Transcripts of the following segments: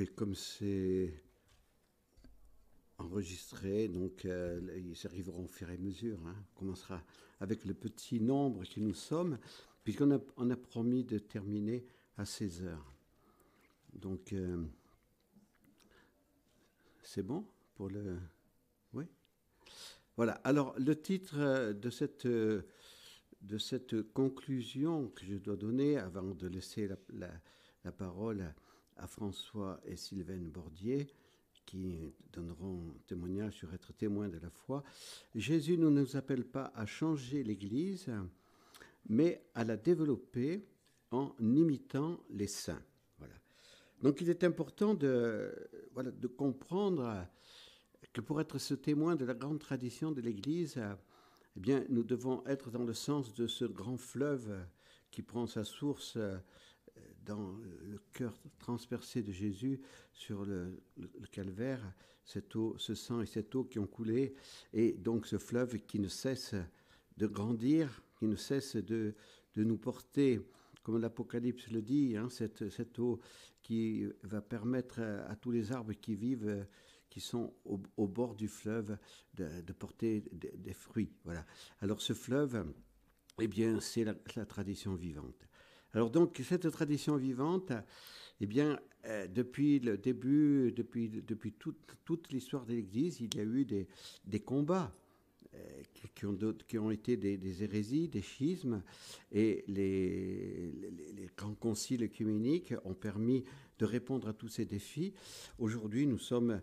Oui, comme c'est enregistré, donc euh, ils arriveront au fur et à mesure. Hein. On commencera avec le petit nombre qui nous sommes, puisqu'on a, promis de terminer à 16 heures. Donc, euh, c'est bon pour le... Oui Voilà, alors le titre de cette, de cette conclusion que je dois donner avant de laisser la, la parole à François et Sylvain Bordier, qui donneront témoignage sur être témoins de la foi. Jésus ne nous appelle pas à changer l'Église, mais à la développer en imitant les saints. Voilà. Donc il est important de, voilà, de comprendre que pour être ce témoin de la grande tradition de l'Église, eh bien, nous devons être dans le sens de ce grand fleuve qui prend sa source dans le cœur transpercé de Jésus sur le, calvaire, cette eau, ce sang et cette eau qui ont coulé, et donc ce fleuve qui ne cesse de grandir, qui ne cesse de, nous porter, comme l'Apocalypse le dit, hein, cette, eau qui va permettre à, tous les arbres qui vivent, qui sont au, bord du fleuve, de, porter des, fruits. Voilà. Alors ce fleuve, eh bien, c'est la tradition vivante. Alors donc cette tradition vivante, eh bien, euh, depuis le début, depuis, toute, l'histoire de l'Église, il y a eu des, combats. Euh, qui, ont, été des, hérésies, des schismes, et les, grands conciles œcuméniques ont permis de répondre à tous ces défis. Aujourd'hui, nous sommes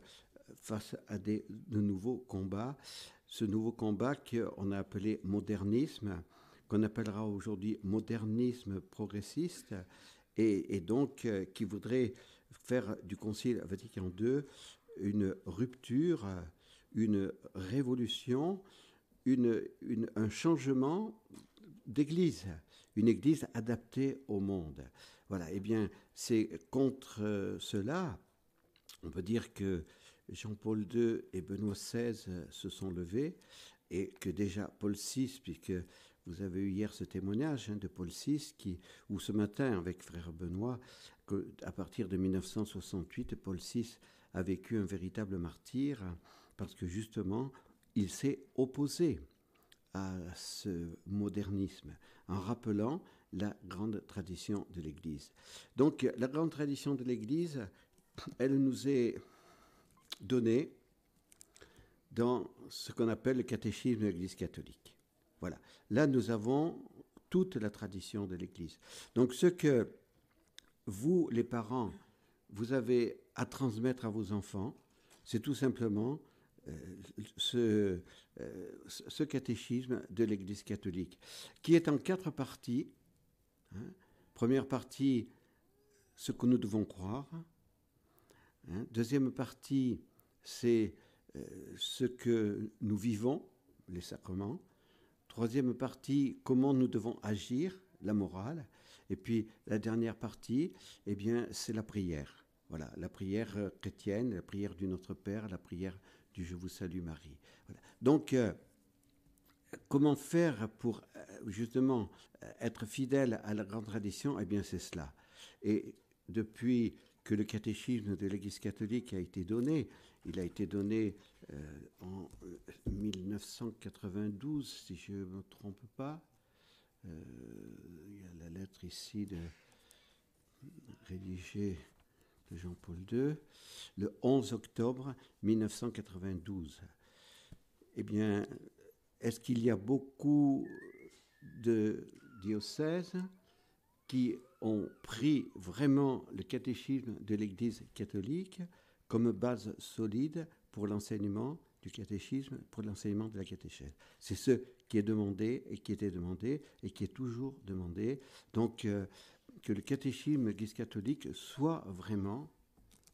face à de nouveaux combats. Ce nouveau combat qu'on a appelé modernisme, qu'on appellera aujourd'hui modernisme progressiste, et, donc euh, qui voudrait faire du Concile Vatican II une rupture, une révolution, une, un changement d'église, une église adaptée au monde. Voilà, eh bien, c'est contre euh, cela, on peut dire que Jean-Paul II et Benoît XVI se sont levés et que déjà Paul VI, puisque vous avez eu hier ce témoignage hein, de Paul VI, qui, ou ce matin avec frère Benoît, que à partir de 1968, Paul VI a vécu un véritable martyr, parce que justement, il s'est opposé à ce modernisme, en rappelant la grande tradition de l'Église. Donc la grande tradition de l'Église, elle nous est donnée dans ce qu'on appelle le catéchisme de l'Église catholique. Voilà. Là, nous avons toute la tradition de l'Église. Donc, ce que vous, les parents, vous avez à transmettre à vos enfants, c'est tout simplement euh, ce, euh, ce, catéchisme de l'Église catholique, qui est en quatre parties. Hein. Première partie, ce que nous devons croire. Hein. Deuxième partie, c'est euh, ce que nous vivons, les sacrements. Troisième partie, comment nous devons agir, la morale. Et puis la dernière partie, eh bien, c'est la prière. Voilà, la prière euh, chrétienne, la prière du Notre Père, la prière du Je vous salue Marie. Donc, euh, comment faire pour euh, justement être fidèle à la grande tradition? Eh bien, c'est cela. Et depuis que le catéchisme de l'Église catholique a été donné. Il a été donné en 1992, euh, si je ne me trompe pas. Euh, il y a la lettre ici de rédigée de Jean-Paul II, le 11 octobre 1992. Eh bien, est-ce qu'il y a beaucoup de diocèses qui ont pris vraiment le catéchisme de l'Église catholique comme base solide pour l'enseignement du catéchisme, pour l'enseignement de la catéchèse. C'est ce qui est demandé et qui était demandé et qui est toujours demandé. Donc, euh, que le catéchisme l'Église catholique soit vraiment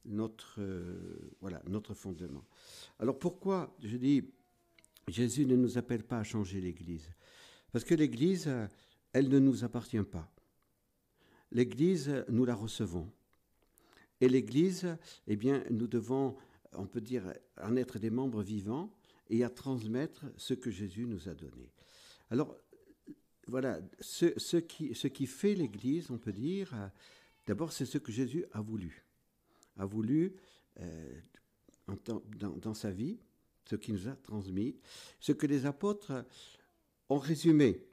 notre, euh, voilà, notre fondement. Alors pourquoi, je dis, Jésus ne nous appelle pas à changer l'Église? Parce que l'Église, elle ne nous appartient pas. L'Église, nous la recevons. Et l'Église, eh bien, nous devons, on peut dire, en être des membres vivants et à transmettre ce que Jésus nous a donné. Alors, voilà, ce, qui, fait l'Église, on peut dire, d'abord, c'est ce que Jésus a voulu. a voulu, dans, sa vie, ce qu'il nous a transmis, ce que les apôtres ont résumé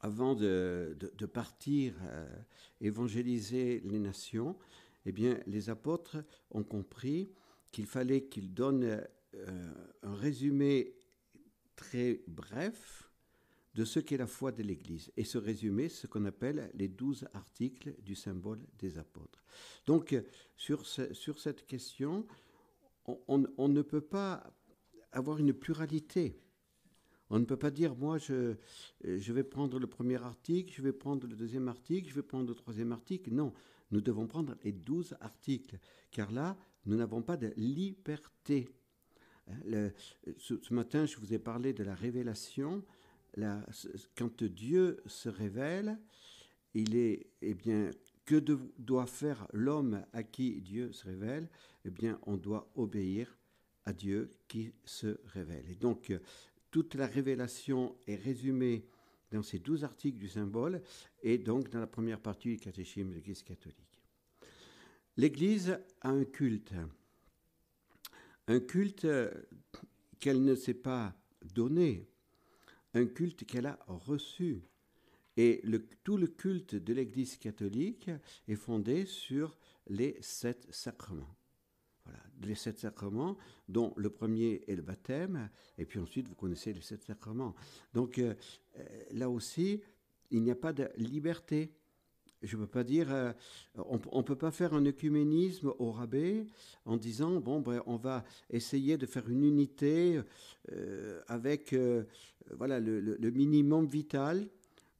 avant de, partir évangéliser les nations, eh bien, les apôtres ont compris qu'il fallait qu'ils donnent un résumé très bref de ce qu'est la foi de l'Église. Et ce résumé, ce qu'on appelle les douze articles du symbole des apôtres. Donc, sur, sur cette question, on, ne peut pas avoir une pluralité. On ne peut pas dire, moi, je, je vais prendre le premier article, je vais prendre le deuxième article, je vais prendre le troisième article. Non, nous devons prendre les douze articles, car là, nous n'avons pas de liberté. Hein, ce, matin, je vous ai parlé de la révélation quand Dieu se révèle, il est, eh bien, que doit faire l'homme à qui Dieu se révèle? Eh bien, on doit obéir à Dieu qui se révèle. Et donc, toute la révélation est résumée dans ces douze articles du symbole et donc dans la première partie du catéchisme de l'Église catholique. L'Église a un culte, un culte qu'elle ne s'est pas donné, un culte qu'elle a reçu. Et tout le culte de l'Église catholique est fondé sur les sept sacrements. Les sept sacrements, dont le premier est le baptême, et puis ensuite vous connaissez les sept sacrements. Donc euh, euh, là aussi, il n'y a pas de liberté. Je ne peux pas dire, euh, on ne peut pas faire un œcuménisme au rabais en disant, bon, ben, on va essayer de faire une unité avec voilà, le, minimum vital.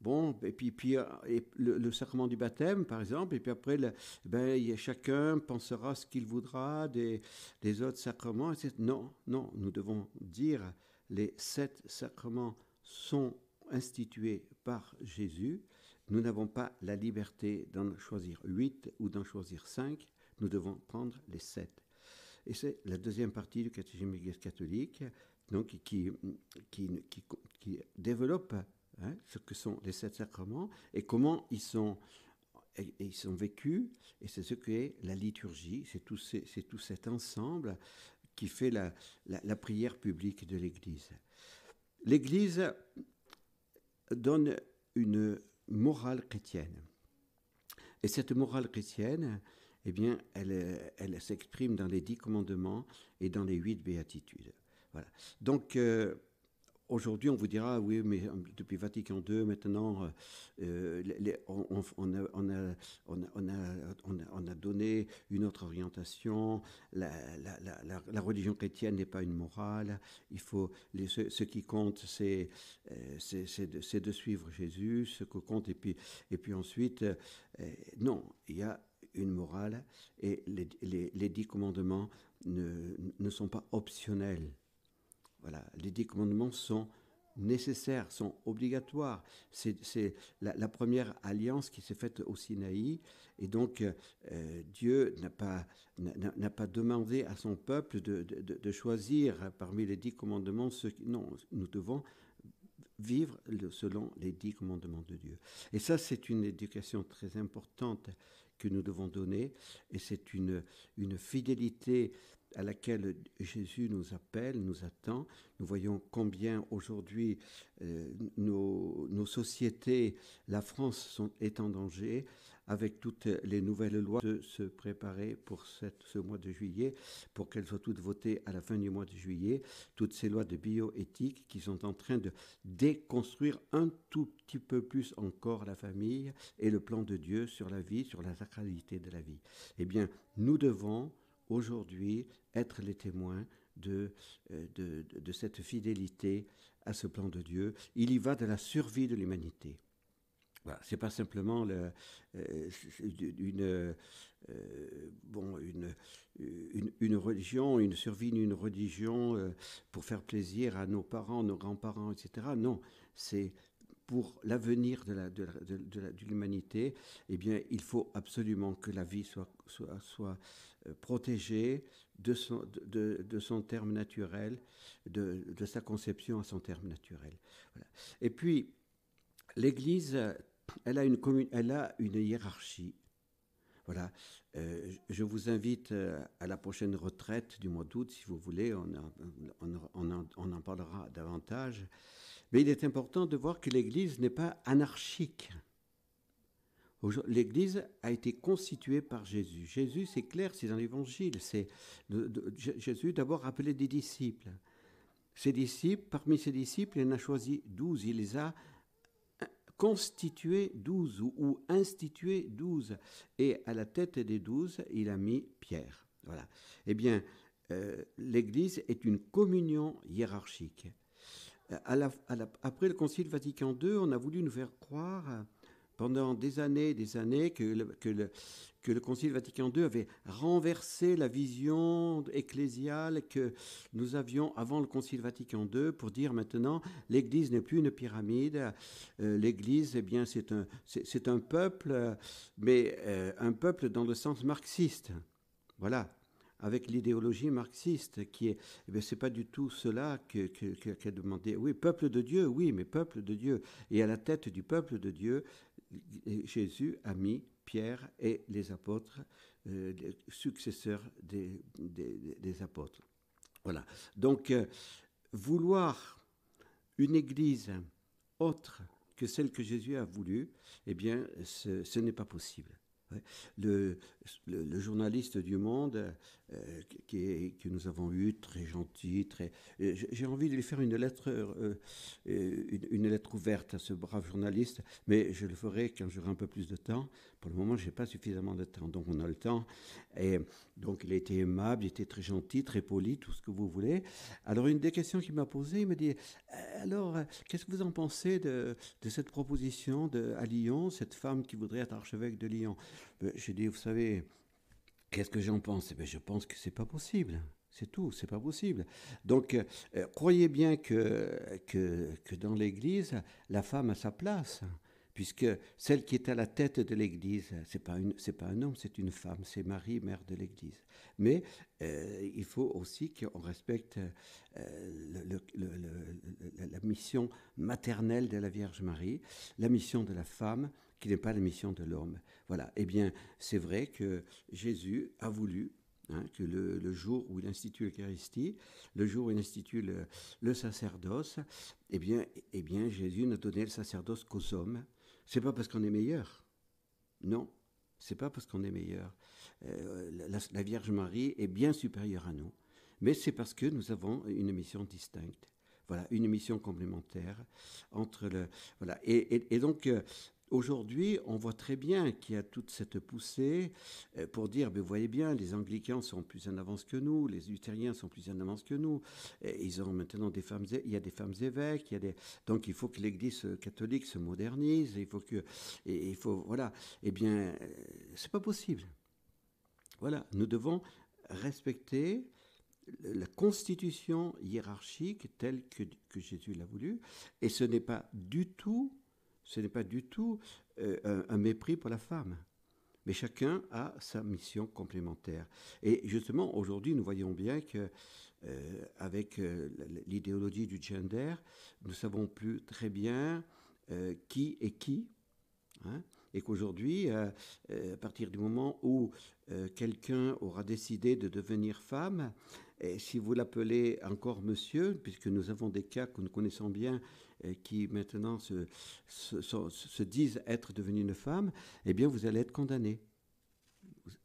Bon, et puis, et le, sacrement du baptême, par exemple, et puis après, ben, chacun pensera ce qu'il voudra des, autres sacrements. Non, non, nous devons dire les sept sacrements sont institués par Jésus. Nous n'avons pas la liberté d'en choisir huit ou d'en choisir cinq. Nous devons prendre les sept. Et c'est la deuxième partie du catéchisme catholique donc qui développe hein, ce que sont les sept sacrements et comment ils sont, ils sont vécus, et c'est ce qu'est la liturgie, c'est tout, c'est tout cet ensemble qui fait la, la, prière publique de l'Église. L'Église donne une morale chrétienne. Et cette morale chrétienne, eh bien, elle, elle s'exprime dans les dix commandements et dans les huit béatitudes. Voilà. Donc, euh, aujourd'hui, on vous dira, oui, mais euh, depuis Vatican II, maintenant, on, a, donné une autre orientation. La, religion chrétienne n'est pas une morale. Il faut, ce, qui compte, c'est de, suivre Jésus, ce que compte. Et puis, ensuite, non, il y a une morale et les, dix commandements ne sont pas optionnels. Voilà, les dix commandements sont nécessaires, sont obligatoires. C'est la, première alliance qui s'est faite au Sinaï, et donc euh, Dieu n'a pas, pas demandé à son peuple de, choisir parmi les dix commandements ceux qui... Non, nous devons vivre selon les dix commandements de Dieu. Et ça, c'est une éducation très importante que nous devons donner, et c'est une, une fidélité à laquelle Jésus nous appelle, nous attend. Nous voyons combien aujourd'hui euh, nos, sociétés, la France sont, est en danger avec toutes les nouvelles lois de se préparer pour ce mois de juillet, pour qu'elles soient toutes votées à la fin du mois de juillet, toutes ces lois de bioéthique qui sont en train de déconstruire un tout petit peu plus encore la famille et le plan de Dieu sur la vie, sur la sacralité de la vie. Eh bien, nous devons aujourd'hui être les témoins de, euh, de, de, cette fidélité à ce plan de Dieu. Il y va de la survie de l'humanité. Voilà, c'est pas simplement le, euh, une, euh, bon, une, une, religion, une survie d'une religion pour faire plaisir à nos parents, nos grands-parents, etc. Non, c'est pour l'avenir de, l'humanité, eh bien, il faut absolument que la vie soit, euh, protégée de son, terme naturel, de, sa conception à son terme naturel. Et puis, l'Église, elle a une, hiérarchie. Voilà. Euh, je vous invite euh, à la prochaine retraite du mois d'août, si vous voulez, on, en parlera davantage. Mais il est important de voir que l'Église n'est pas anarchique. L'Église a été constituée par Jésus. Jésus, c'est clair, c'est dans l'Évangile. C'est Jésus d'abord appelé des disciples. Ses disciples, parmi ses disciples, il en a choisi douze. Il les a constitués douze ou, institués douze. Et à la tête des douze, il a mis Pierre. Voilà. Eh bien, euh, l'Église est une communion hiérarchique. Après le Concile Vatican II, on a voulu nous faire croire pendant des années et des années que le, Concile Vatican II avait renversé la vision ecclésiale que nous avions avant le Concile Vatican II pour dire maintenant l'Église n'est plus une pyramide, euh, l'Église eh bien c'est un, peuple, mais euh, un peuple dans le sens marxiste. Voilà, avec l'idéologie marxiste, qui est, eh c'est pas du tout cela qu'a que, demandé. Oui, peuple de Dieu, oui, mais peuple de Dieu. Et à la tête du peuple de Dieu, Jésus a mis Pierre et les apôtres, euh, les successeurs des, apôtres. Voilà. Donc, euh, vouloir une église autre que celle que Jésus a voulu, eh bien, ce n'est pas possible. Le, le, journaliste du Monde euh, qui que nous avons eu, très gentil, très. Euh, j'ai envie de lui faire une lettre, euh, une, lettre ouverte à ce brave journaliste, mais je le ferai quand j'aurai un peu plus de temps. Pour le moment, je n'ai pas suffisamment de temps, donc on a le temps. Et donc, il a été aimable, il était très gentil, très poli, tout ce que vous voulez. Alors, une des questions qu'il m'a posées, il me dit Alors, qu'est-ce que vous en pensez de, de cette proposition de, à Lyon, cette femme qui voudrait être archevêque de Lyon? J'ai dit Vous savez, Qu'est-ce que j'en pense? Eh Je pense que c'est pas possible. C'est tout, c'est pas possible. Donc, euh, croyez bien que, que, dans l'Église, la femme a sa place, puisque celle qui est à la tête de l'Église, c'est pas pas un homme, c'est une femme, c'est Marie, mère de l'Église. Mais euh, il faut aussi qu'on respecte euh, la mission maternelle de la Vierge Marie, la mission de la femme, qui n'est pas la mission de l'homme. Voilà. Eh bien, c'est vrai que Jésus a voulu hein, que le, jour où il institue l'Eucharistie, le jour où il institue le, sacerdoce, eh bien, eh bien, Jésus n'a donné le sacerdoce qu'aux hommes. C'est pas parce qu'on est meilleur. Non, c'est pas parce qu'on est meilleur. Euh, la, Vierge Marie est bien supérieure à nous, mais c'est parce que nous avons une mission distincte. Voilà, une mission complémentaire entre le voilà et, donc euh, Aujourd'hui, on voit très bien qu'il y a toute cette poussée euh, pour dire, vous voyez bien, les anglicans sont plus en avance que nous, les luthériens sont plus en avance que nous. ils ont maintenant des femmes, il y a des femmes évêques, donc il faut que l'Église catholique se modernise, il faut que, il faut, voilà. Eh bien, euh, c'est pas possible. Voilà, nous devons respecter la constitution hiérarchique telle que Jésus l'a voulu, et ce n'est pas du tout ce n'est pas du tout euh, un, mépris pour la femme. Mais chacun a sa mission complémentaire. Et justement, aujourd'hui, nous voyons bien que euh, avec euh, l'idéologie du gender, nous savons plus très bien qui est qui. Hein, et qu'aujourd'hui, à partir du moment où quelqu'un aura décidé de devenir femme, et si vous l'appelez encore monsieur, puisque nous avons des cas que nous connaissons bien qui maintenant se, se, disent être devenus une femme, eh bien vous allez être condamnés.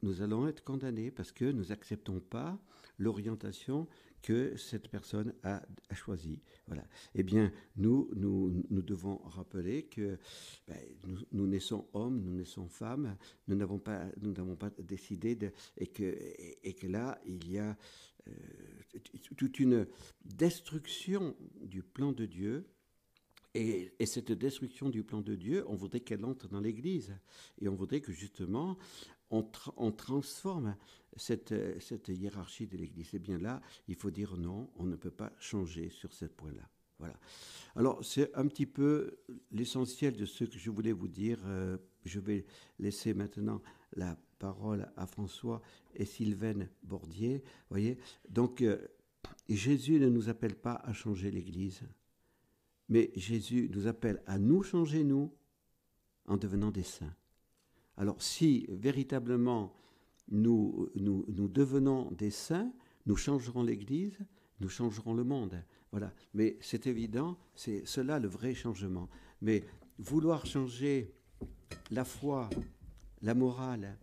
Nous allons être condamnés parce que nous n'acceptons pas l'orientation que cette personne a, choisie. Voilà. Eh bien, nous, nous, nous devons rappeler que ben, nous, naissons hommes, nous naissons femmes, nous n'avons pas, nous n'avons pas décidé et que, et, que là, il y a euh, toute une destruction du plan de Dieu et, cette destruction du plan de Dieu, on voudrait qu'elle entre dans l'Église. Et on voudrait que justement, on, transforme cette, hiérarchie de l'Église. Et bien là, il faut dire non, on ne peut pas changer sur ce point-là. Voilà. Alors, c'est un petit peu l'essentiel de ce que je voulais vous dire. Euh, je vais laisser maintenant la parole à François et Sylvaine Bordier. Voyez Donc, euh, Jésus ne nous appelle pas à changer l'Église. Mais Jésus nous appelle à nous changer, nous, en devenant des saints. Alors si véritablement nous, nous, devenons des saints, nous changerons l'Église, nous changerons le monde. Voilà. Mais c'est évident, c'est cela le vrai changement. Mais vouloir changer la foi, la morale,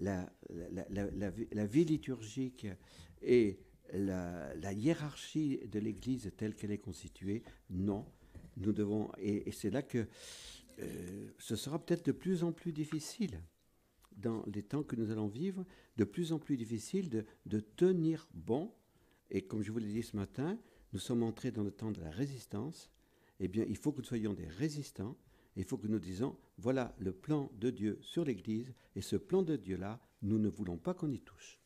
la, vie liturgique et la, hiérarchie de l'Église telle qu'elle est constituée, non. Nous devons, et, c'est là que euh, ce sera peut-être de plus en plus difficile dans les temps que nous allons vivre, de plus en plus difficile de, de tenir bon. Et comme je vous l'ai dit ce matin, nous sommes entrés dans le temps de la résistance. Eh bien, il faut que nous soyons des résistants il faut que nous disons, voilà le plan de Dieu sur l'Église, et ce plan de Dieu-là, nous ne voulons pas qu'on y touche.